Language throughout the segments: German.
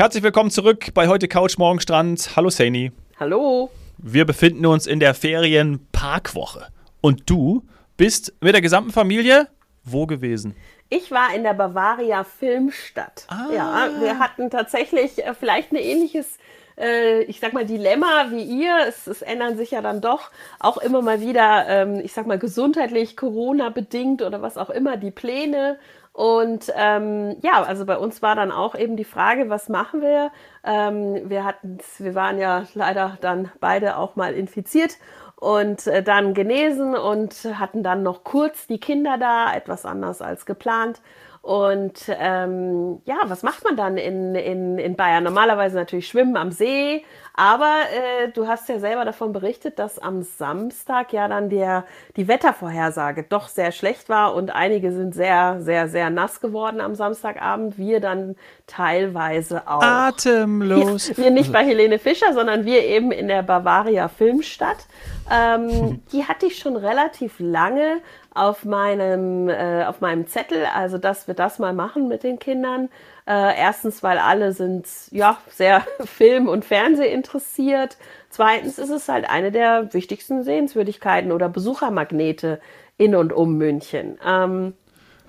Herzlich willkommen zurück bei heute Couch Morgen Strand. Hallo Saini. Hallo. Wir befinden uns in der Ferienparkwoche. Und du bist mit der gesamten Familie wo gewesen? Ich war in der Bavaria Filmstadt. Ah. Ja, wir hatten tatsächlich äh, vielleicht ein ähnliches äh, ich sag mal, Dilemma wie ihr. Es, es, ändern sich ja dann doch auch immer mal wieder, ähm, ich sag mal, gesundheitlich, Corona-bedingt oder was auch immer, die Pläne. Und ähm, ja, also bei uns war dann auch eben die Frage, was machen wir? Ähm, wir hatten, wir waren ja leider dann beide auch mal infiziert und äh, dann genesen und hatten dann noch kurz die Kinder da, etwas anders als geplant. Und ähm, ja, was macht man dann in, in, in Bayern? Normalerweise natürlich schwimmen am See, aber äh, du hast ja selber davon berichtet, dass am Samstag ja dann der, die Wettervorhersage doch sehr schlecht war und einige sind sehr, sehr, sehr nass geworden am Samstagabend. Wir dann teilweise auch. Atemlos. Wir, wir nicht bei Helene Fischer, sondern wir eben in der Bavaria Filmstadt. Ähm, die hatte ich schon relativ lange auf meinem, äh, auf meinem Zettel, also dass wir das mal machen mit den Kindern. Äh, erstens, weil alle sind ja sehr Film- und Fernseh interessiert. Zweitens ist es halt eine der wichtigsten Sehenswürdigkeiten oder Besuchermagnete in und um München. Ähm,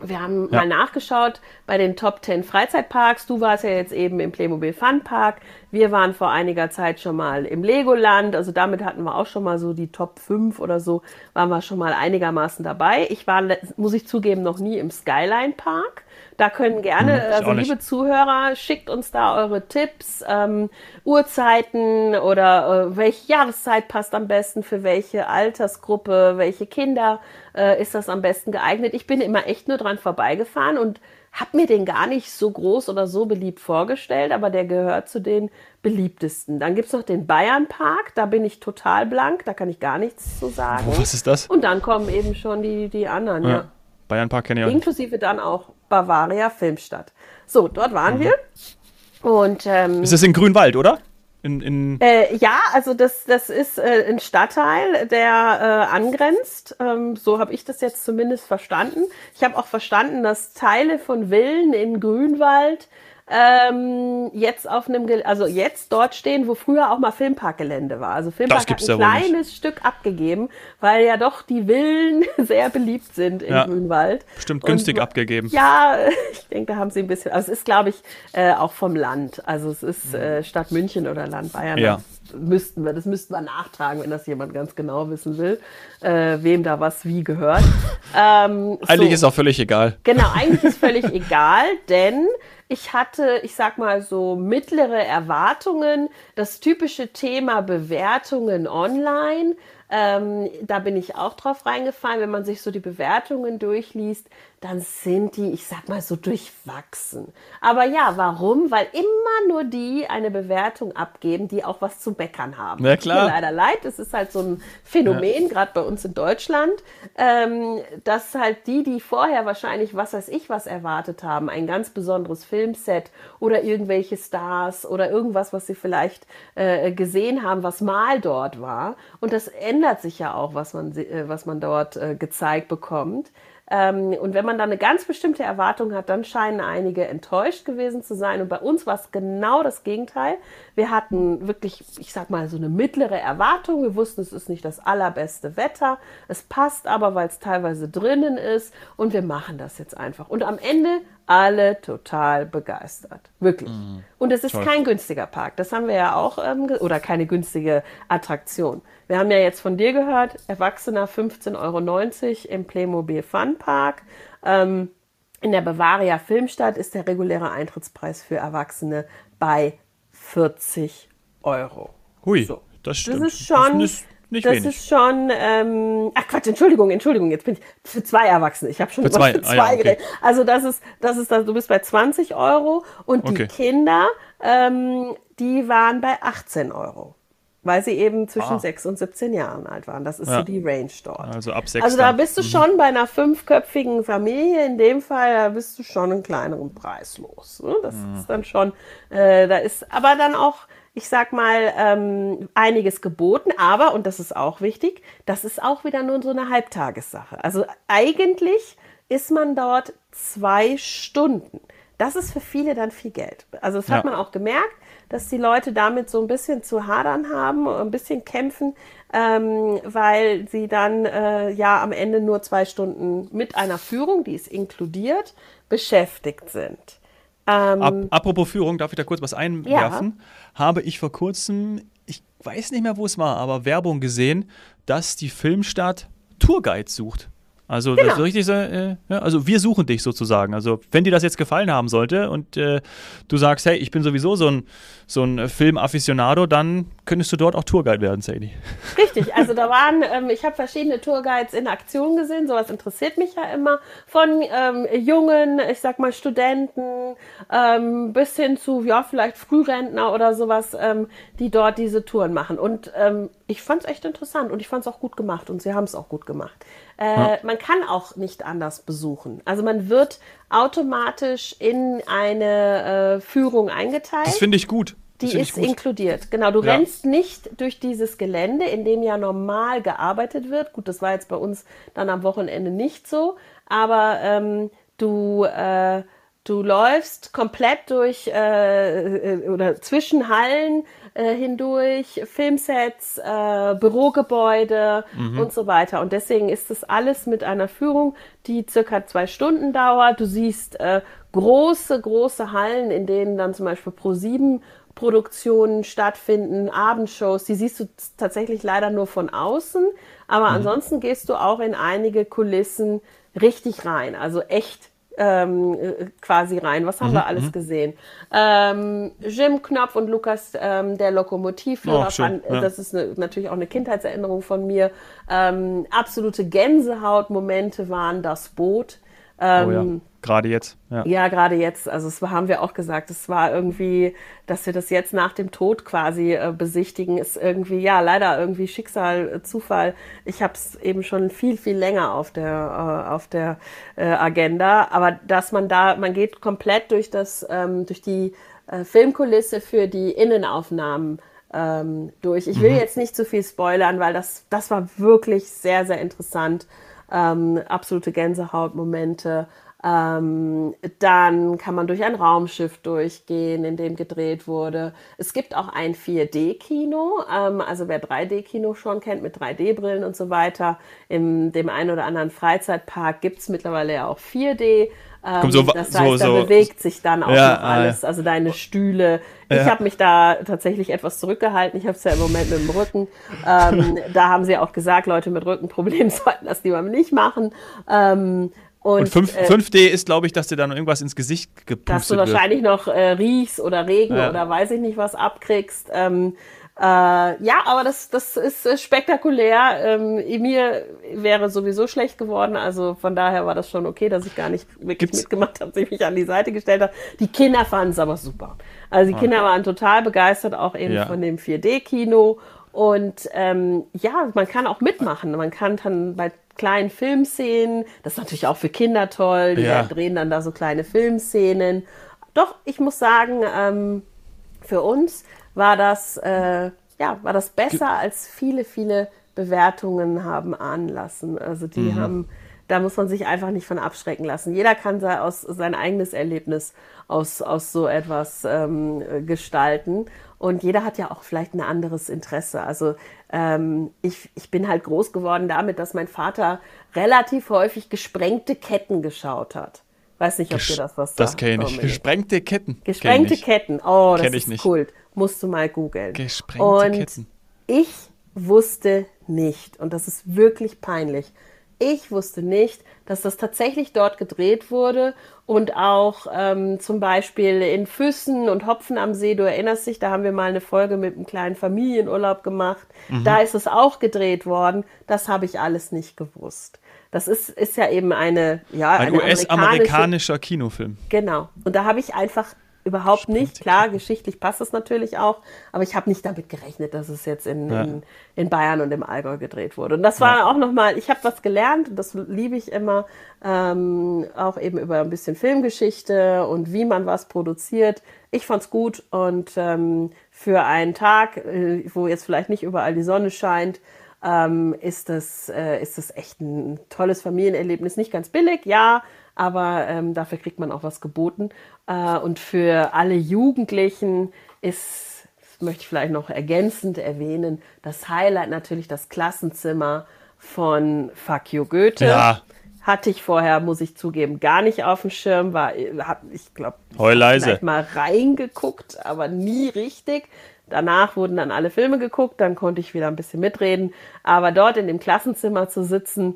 wir haben ja. mal nachgeschaut bei den Top 10 Freizeitparks. Du warst ja jetzt eben im Playmobil Fun Park. Wir waren vor einiger Zeit schon mal im Legoland. Also damit hatten wir auch schon mal so die Top 5 oder so, waren wir schon mal einigermaßen dabei. Ich war, muss ich zugeben, noch nie im Skyline Park. Da können gerne, hm, also liebe Zuhörer, schickt uns da eure Tipps, ähm, Uhrzeiten oder äh, welche Jahreszeit passt am besten für welche Altersgruppe, welche Kinder äh, ist das am besten geeignet. Ich bin immer echt nur dran vorbeigefahren und habe mir den gar nicht so groß oder so beliebt vorgestellt, aber der gehört zu den beliebtesten. Dann gibt's noch den Bayernpark, da bin ich total blank, da kann ich gar nichts zu sagen. Oh, was ist das? Und dann kommen eben schon die, die anderen, ja. ja. Bayernpark kenne ich auch. Inklusive dann auch Bavaria Filmstadt. So, dort waren mhm. wir. Und, ähm, ist das in Grünwald, oder? In, in äh, ja, also das, das ist äh, ein Stadtteil, der äh, angrenzt. Ähm, so habe ich das jetzt zumindest verstanden. Ich habe auch verstanden, dass Teile von Villen in Grünwald ähm, jetzt auf einem, also jetzt dort stehen, wo früher auch mal Filmparkgelände war. Also Filmpark hat ein kleines Stück abgegeben, weil ja doch die Villen sehr beliebt sind in ja, Grünwald. Bestimmt günstig Und, abgegeben. Ja, ich denke, da haben sie ein bisschen, also es ist, glaube ich, äh, auch vom Land. Also es ist äh, Stadt München oder Land Bayern. Ja. müssten wir, das müssten wir nachtragen, wenn das jemand ganz genau wissen will, äh, wem da was wie gehört. Ähm, eigentlich so. ist auch völlig egal. Genau, eigentlich ist völlig egal, denn ich hatte, ich sag mal so mittlere Erwartungen. Das typische Thema Bewertungen online ähm, da bin ich auch drauf reingefallen, wenn man sich so die Bewertungen durchliest, dann sind die, ich sag mal so, durchwachsen. Aber ja, warum? Weil immer nur die eine Bewertung abgeben, die auch was zu meckern haben. Ja, klar. Mir leider leid, es ist halt so ein Phänomen, ja. gerade bei uns in Deutschland, ähm, dass halt die, die vorher wahrscheinlich, was weiß ich, was erwartet haben, ein ganz besonderes Filmset oder irgendwelche Stars oder irgendwas, was sie vielleicht äh, gesehen haben, was mal dort war. Und das ändert ändert sich ja auch, was man, äh, was man dort äh, gezeigt bekommt. Ähm, und wenn man da eine ganz bestimmte Erwartung hat, dann scheinen einige enttäuscht gewesen zu sein. Und bei uns war es genau das Gegenteil. Wir hatten wirklich, ich sag mal, so eine mittlere Erwartung. Wir wussten, es ist nicht das allerbeste Wetter. Es passt aber, weil es teilweise drinnen ist. Und wir machen das jetzt einfach. Und am Ende alle total begeistert. Wirklich. Mhm. Und es ist Toll. kein günstiger Park. Das haben wir ja auch, ähm, oder keine günstige Attraktion. Wir haben ja jetzt von dir gehört, Erwachsener 15,90 Euro im Playmobil Fun Park. Ähm, in der Bavaria Filmstadt ist der reguläre Eintrittspreis für Erwachsene bei 40 Euro. Hui, so. das stimmt. Das ist schon. Das ist nicht das wenig. ist schon, ähm, ach Quatsch, Entschuldigung, Entschuldigung, jetzt bin ich für zwei Erwachsene. Ich habe schon für zwei, für zwei ah, ja, okay. Also das ist, das ist, du bist bei 20 Euro und die okay. Kinder, ähm, die waren bei 18 Euro. Weil sie eben zwischen ah. 6 und 17 Jahren alt waren. Das ist ja. so die Range dort. Also ab 6. Also da bist du mhm. schon bei einer fünfköpfigen Familie, in dem Fall, da bist du schon einen kleineren Preis los. Ne? Das mhm. ist dann schon, äh, da ist aber dann auch, ich sag mal, ähm, einiges geboten, aber, und das ist auch wichtig, das ist auch wieder nur so eine Halbtagessache. Also eigentlich ist man dort zwei Stunden. das ist für viele dann viel Geld. Also das Ja. hat man auch gemerkt, dass die Leute damit so ein bisschen zu hadern haben, ein bisschen kämpfen, ähm, weil sie dann äh, ja am Ende nur zwei Stunden mit einer Führung, die ist inkludiert, beschäftigt sind. Ähm, Ap apropos Führung, darf ich da kurz was einwerfen? Habe ich vor kurzem, ich weiß nicht mehr, wo es war, aber Werbung gesehen, dass die Filmstadt Tourguides sucht. Also das Genau. ist richtig so, äh, ja, also wir suchen dich sozusagen. Also wenn dir das jetzt gefallen haben sollte und äh, du sagst, hey, ich bin sowieso so ein, so ein Film-Afficionado, dann könntest du dort auch Tourguide werden, Sadie. Richtig, also da waren, ähm, ich habe verschiedene Tourguides in Aktion gesehen, sowas interessiert mich ja immer, von ähm, jungen, ich sag mal Studenten, ähm, bis hin zu, ja, vielleicht Frührentner oder sowas, ähm, die dort diese Touren machen. Und ähm, ich fand es echt interessant und ich fand es auch gut gemacht und sie haben es auch gut gemacht. Äh, Man kann auch nicht anders besuchen. Also man wird automatisch in eine äh, Führung eingeteilt. Das finde ich gut. Die ist gut. inkludiert. Genau, du Ja. rennst nicht durch dieses Gelände, in dem ja normal gearbeitet wird. Gut, das war jetzt bei uns dann am Wochenende nicht so, aber ähm, du, äh, du läufst komplett durch äh, äh, oder zwischen Hallen äh, hindurch, Filmsets, äh, Bürogebäude und so weiter. Und deswegen ist das alles mit einer Führung, die circa zwei Stunden dauert. Du siehst äh, große, große Hallen, in denen dann zum Beispiel Pro 7 Produktionen stattfinden, Abendshows, die siehst du tatsächlich leider nur von außen, aber ansonsten gehst du auch in einige Kulissen richtig rein, also echt ähm, äh, quasi rein. Was haben wir alles gesehen? Ähm, Jim Knopf und Lukas, ähm, der Lokomotivführer, Oh, schön, fand, ja. das ist eine, natürlich auch eine Kindheitserinnerung von mir. Ähm, absolute Gänsehautmomente waren das Boot. Ähm, Oh ja, gerade jetzt. Ja. ja, gerade jetzt, also war, haben wir auch gesagt, es war irgendwie, dass wir das jetzt nach dem Tod quasi äh, besichtigen, ist irgendwie, ja, leider irgendwie Schicksal, äh, Zufall. Ich habe es eben schon viel, viel länger auf der, äh, auf der äh, Agenda, aber dass man da, man geht komplett durch das, ähm, durch die äh, Filmkulisse für die Innenaufnahmen ähm, durch. Ich will jetzt nicht zu viel spoilern, weil das, das war wirklich sehr, sehr interessant. Ähm, absolute Gänsehautmomente. Ähm, dann kann man durch ein Raumschiff durchgehen, in dem gedreht wurde. Es gibt auch ein 4D-Kino, ähm, also wer 3D-Kino schon kennt mit 3D-Brillen und so weiter. In dem einen oder anderen Freizeitpark gibt es mittlerweile ja auch 4D. Ähm, so das so- heißt, da so- bewegt sich dann auch Ja, noch alles, also deine Stühle. Ich Ja. habe mich da tatsächlich etwas zurückgehalten. Ich habe es ja im Moment mit dem Rücken. Ähm, da haben sie auch gesagt, Leute mit Rückenproblemen sollten das lieber nicht machen. Ähm, und Und 5, äh, 5D ist, glaube ich, dass dir dann irgendwas ins Gesicht dass du gepustet wird. wahrscheinlich noch äh, riechst oder Regen Ja. oder weiß ich nicht was abkriegst. Ähm, äh, ja, aber das, das ist äh, spektakulär. Ähm, mir wäre sowieso schlecht geworden, also von daher war das schon okay, dass ich gar nicht wirklich Gibt's- mitgemacht habe, sich mich an die Seite gestellt habe. Die Kinder fanden es aber super. Also die Kinder waren total begeistert, auch eben Ja. von dem 4D-Kino. Und ähm, ja, man kann auch mitmachen. Man kann dann bei kleinen Filmszenen, das ist natürlich auch für Kinder toll, die Ja. drehen dann da so kleine Filmszenen. Doch, ich muss sagen, ähm, für uns war das, äh, ja, war das besser, als viele, viele Bewertungen haben ahnen lassen. Also die Mhm. haben, da muss man sich einfach nicht von abschrecken lassen. Jeder kann sei- aus, sein eigenes Erlebnis aus, aus so etwas ähm, äh, gestalten. Und jeder hat ja auch vielleicht ein anderes Interesse. Also ähm, ich, ich bin halt groß geworden damit, dass mein Vater relativ häufig gesprengte Ketten geschaut hat. Weiß nicht, ob dir das was sagt. Das kenne ich. Dominik. Gesprengte Ketten. Gesprengte. Ketten. Oh, das Kenn ich ist nicht. Kult. Musst du mal googeln. Gesprengte und Ketten. Ich wusste nicht, und das ist wirklich peinlich, ich wusste nicht, dass das tatsächlich dort gedreht wurde und auch ähm, zum Beispiel in Füssen und Hopfen am See, du erinnerst dich, da haben wir mal eine Folge mit einem kleinen Familienurlaub gemacht. Mhm. Da ist es auch gedreht worden. Das habe ich alles nicht gewusst. Das ist, ist ja eben eine, ja, Ein US-amerikanischer Kinofilm. Genau. Und da habe ich einfach überhaupt nicht, klar, geschichtlich passt es natürlich auch, aber ich habe nicht damit gerechnet, dass es jetzt in, Ja. in, in Bayern und im Allgäu gedreht wurde. Und das war auch nochmal, ich habe was gelernt, das liebe ich immer, ähm, auch eben über ein bisschen Filmgeschichte und wie man was produziert. Ich fand's gut und ähm, für einen Tag, äh, wo jetzt vielleicht nicht überall die Sonne scheint, ähm, ist das, äh, ist das echt ein tolles Familienerlebnis. Nicht ganz billig, ja, aber ähm, dafür kriegt man auch was geboten. Äh, und für alle Jugendlichen ist, das möchte ich vielleicht noch ergänzend erwähnen, das Highlight natürlich das Klassenzimmer von You Goethe. Ja. Hatte ich vorher, muss ich zugeben, gar nicht auf dem Schirm. War, hab, ich glaube, leise. vielleicht mal reingeguckt, aber nie richtig. Danach wurden dann alle Filme geguckt, dann konnte ich wieder ein bisschen mitreden. Aber dort in dem Klassenzimmer zu sitzen,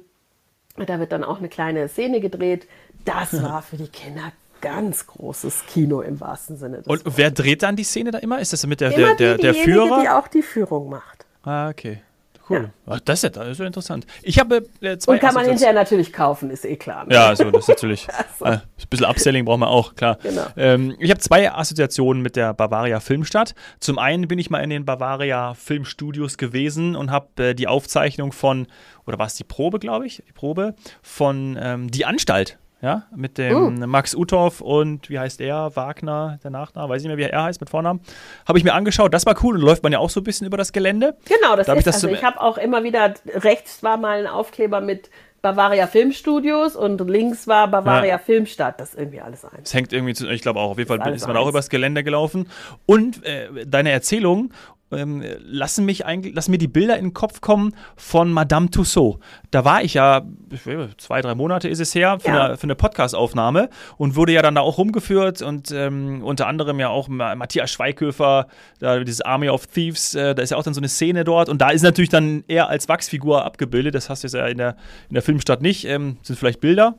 da wird dann auch eine kleine Szene gedreht. Das war für die Kinder ganz großes Kino im wahrsten Sinne. Und Wortes. wer dreht dann die Szene da immer? Ist das mit der, Immer der, der, der Führer? die auch die Führung macht. Ah, okay. Cool. Ach, das, ist ja, das ist ja interessant. Ich habe äh, zwei Und kann man hinterher natürlich kaufen, ist eh klar. ne? Ja, so, das ist natürlich. so. äh, ein bisschen Upselling brauchen wir auch, klar. Genau. Ähm, ich habe zwei Assoziationen mit der Bavaria Filmstadt. Zum einen bin ich mal in den Bavaria Filmstudios gewesen und habe äh, die Aufzeichnung von, oder war es die Probe, glaube ich? Die Probe von ähm, Die Anstalt. Ja, mit dem Uh. Max Uthoff und wie heißt er? Wagner, der Nachname, weiß ich nicht mehr, wie er heißt mit Vornamen. Habe ich mir angeschaut, das war cool und läuft man ja auch so ein bisschen über das Gelände. Genau, das Da hab ich ist, das also ich habe auch immer wieder, rechts war mal ein Aufkleber mit Bavaria Filmstudios und links war Bavaria Ja. Filmstadt. Das ist irgendwie alles eins. Es hängt irgendwie zu, ich glaube auch, auf jeden Fall Ist ist man auch eins. übers Gelände gelaufen. Und äh, deine Erzählungen ähm, lassen mich eigentlich, lassen mir die Bilder in den Kopf kommen von Madame Tussaud. Da war ich ja, zwei, drei Monate ist es her, für Ja. eine, eine Podcast-Aufnahme und wurde ja dann da auch rumgeführt und ähm, unter anderem ja auch Ma- Matthias Schweighöfer, da dieses Army of Thieves, äh, da ist ja auch dann so eine Szene dort und da ist natürlich dann er als Wachsfigur abgebildet, das hast du jetzt ja in der, in der Filmstadt nicht, ähm, sind vielleicht Bilder,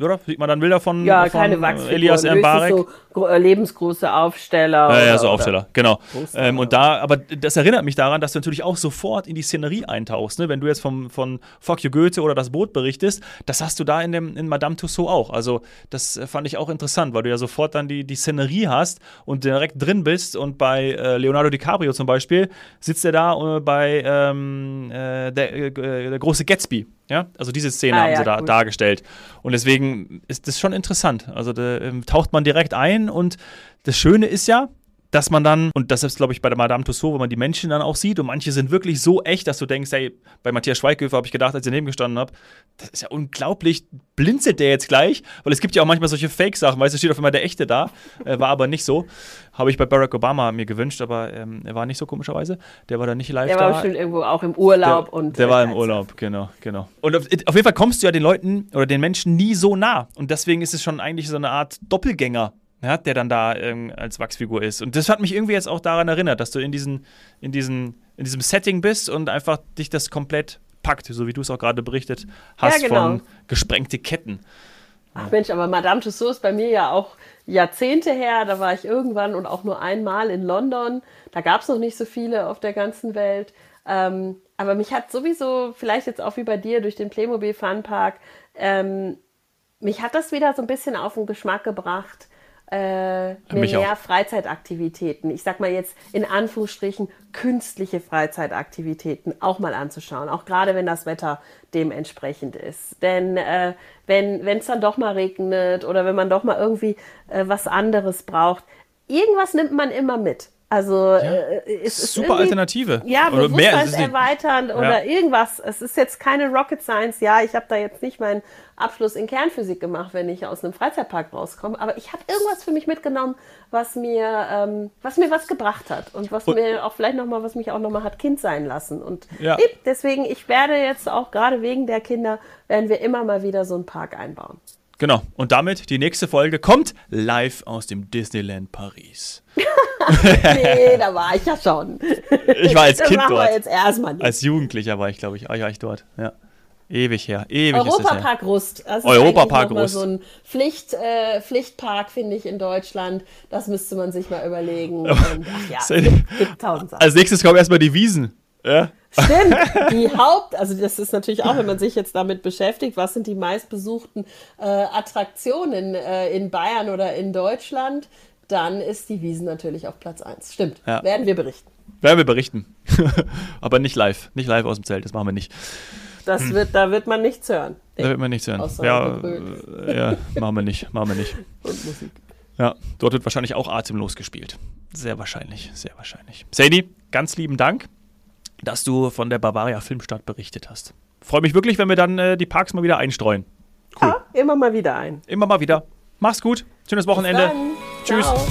oder? Sieht man dann Bilder von, Ja, von Elias M. höchstens Barek? so lebensgroße Aufsteller. Ja, ja, oder- so Aufsteller, genau. Poster Ähm, oder und da, aber das erinnert mich daran, dass du natürlich auch sofort in die Szenerie eintauchst. Ne? Wenn du jetzt vom, von Fuck You Goethe oder das Boot berichtest, das hast du da in, dem, in Madame Tussaud auch. Also, das äh, fand ich auch interessant, weil du ja sofort dann die, die Szenerie hast und direkt drin bist. Und bei äh, Leonardo DiCaprio zum Beispiel sitzt er da äh, bei ähm, äh, der, äh, der große Gatsby. Ja, also diese Szene Ah, haben ja, sie da cool. dargestellt. Und deswegen ist das schon interessant. Also da ähm, taucht man direkt ein und das Schöne ist ja, dass man dann, und das ist, glaube ich, bei der Madame Tussauds, wo man die Menschen dann auch sieht, und manche sind wirklich so echt, dass du denkst, hey, bei Matthias Schweighöfer habe ich gedacht, als ich daneben gestanden habe, das ist ja unglaublich, blinzelt der jetzt gleich? Weil es gibt ja auch manchmal solche Fake-Sachen, weißt du, steht auf einmal der Echte da, äh, war aber nicht so. Habe ich bei Barack Obama mir gewünscht, aber ähm, er war nicht so komischerweise. Der war dann nicht live Der da. war bestimmt irgendwo auch im Urlaub Der, und. der war im Urlaub, genau, genau. Und auf, auf jeden Fall kommst du ja den Leuten oder den Menschen nie so nah. Und deswegen ist es schon eigentlich so eine Art Doppelgänger, ja, der dann da ähm, als Wachsfigur ist. Und das hat mich irgendwie jetzt auch daran erinnert, dass du in, diesen, in, diesen, in diesem Setting bist und einfach dich das komplett packt, so wie du es auch gerade berichtet hast genau. von gesprengte Ketten. Ach Mensch, aber Madame Tussauds ist bei mir ja auch Jahrzehnte her. Da war ich irgendwann und auch nur einmal in London. Da gab es noch nicht so viele auf der ganzen Welt. Ähm, aber mich hat sowieso, vielleicht jetzt auch wie bei dir, durch den Playmobil Funpark, ähm, mich hat das wieder so ein bisschen auf den Geschmack gebracht, äh, mehr. Freizeitaktivitäten, ich sag mal jetzt in Anführungsstrichen künstliche Freizeitaktivitäten auch mal anzuschauen, auch gerade wenn das Wetter dementsprechend ist. Denn äh, wenn es dann doch mal regnet oder wenn man doch mal irgendwie äh, was anderes braucht, irgendwas nimmt man immer mit. Also äh, es ist Super Alternative. Ja, Oder bewusstseinserweiternd oder irgendwas. Es ist jetzt keine Rocket Science. Ja, ich habe da jetzt nicht meinen Abschluss in Kernphysik gemacht, wenn ich aus einem Freizeitpark rauskomme. Aber ich habe irgendwas für mich mitgenommen, was mir, ähm, was mir was gebracht hat und was Und- mir auch vielleicht noch mal, was mich auch noch mal hat Kind sein lassen. Und Ja. deswegen, ich werde jetzt auch gerade wegen der Kinder werden wir immer mal wieder so einen Park einbauen. Genau. Und damit die nächste Folge kommt live aus dem Disneyland Paris. Nee, da war ich ja schon. Ich war als Kind dort. jetzt erstmal nicht. Als Jugendlicher war ich, glaube ich, ja, ich dort. Ja. Ewig her. Ewig. Europapark Rust. Das ist Europapark Rust. so ein Pflicht, äh, Pflichtpark, finde ich, in Deutschland. Das müsste man sich mal überlegen. Und, ach ja, gibt tausend Sachen. Als nächstes kommen erstmal die Wiesen. Ja? Stimmt, die Haupt, also das ist natürlich auch, wenn man sich jetzt damit beschäftigt, was sind die meistbesuchten äh, Attraktionen äh, in Bayern oder in Deutschland, dann ist die Wiesen natürlich auf Platz 1. Stimmt, Ja. werden wir berichten. Werden wir berichten. Aber nicht live. Nicht live aus dem Zelt. Das machen wir nicht. Das wird, da wird man nichts hören. Da wird man nichts hören. Außer Ja, äh, ja, machen wir nicht. Machen wir nicht. Und Musik. Ja, dort wird wahrscheinlich auch atemlos gespielt. Sehr wahrscheinlich, sehr wahrscheinlich. Sadie, ganz lieben Dank, dass du von der Bavaria Filmstadt berichtet hast. Freue mich wirklich, wenn wir dann äh, die Parks mal wieder einstreuen. Cool. Ja, immer mal wieder ein. Immer mal wieder. Mach's gut. Schönes Wochenende. Tschüss. Ciao.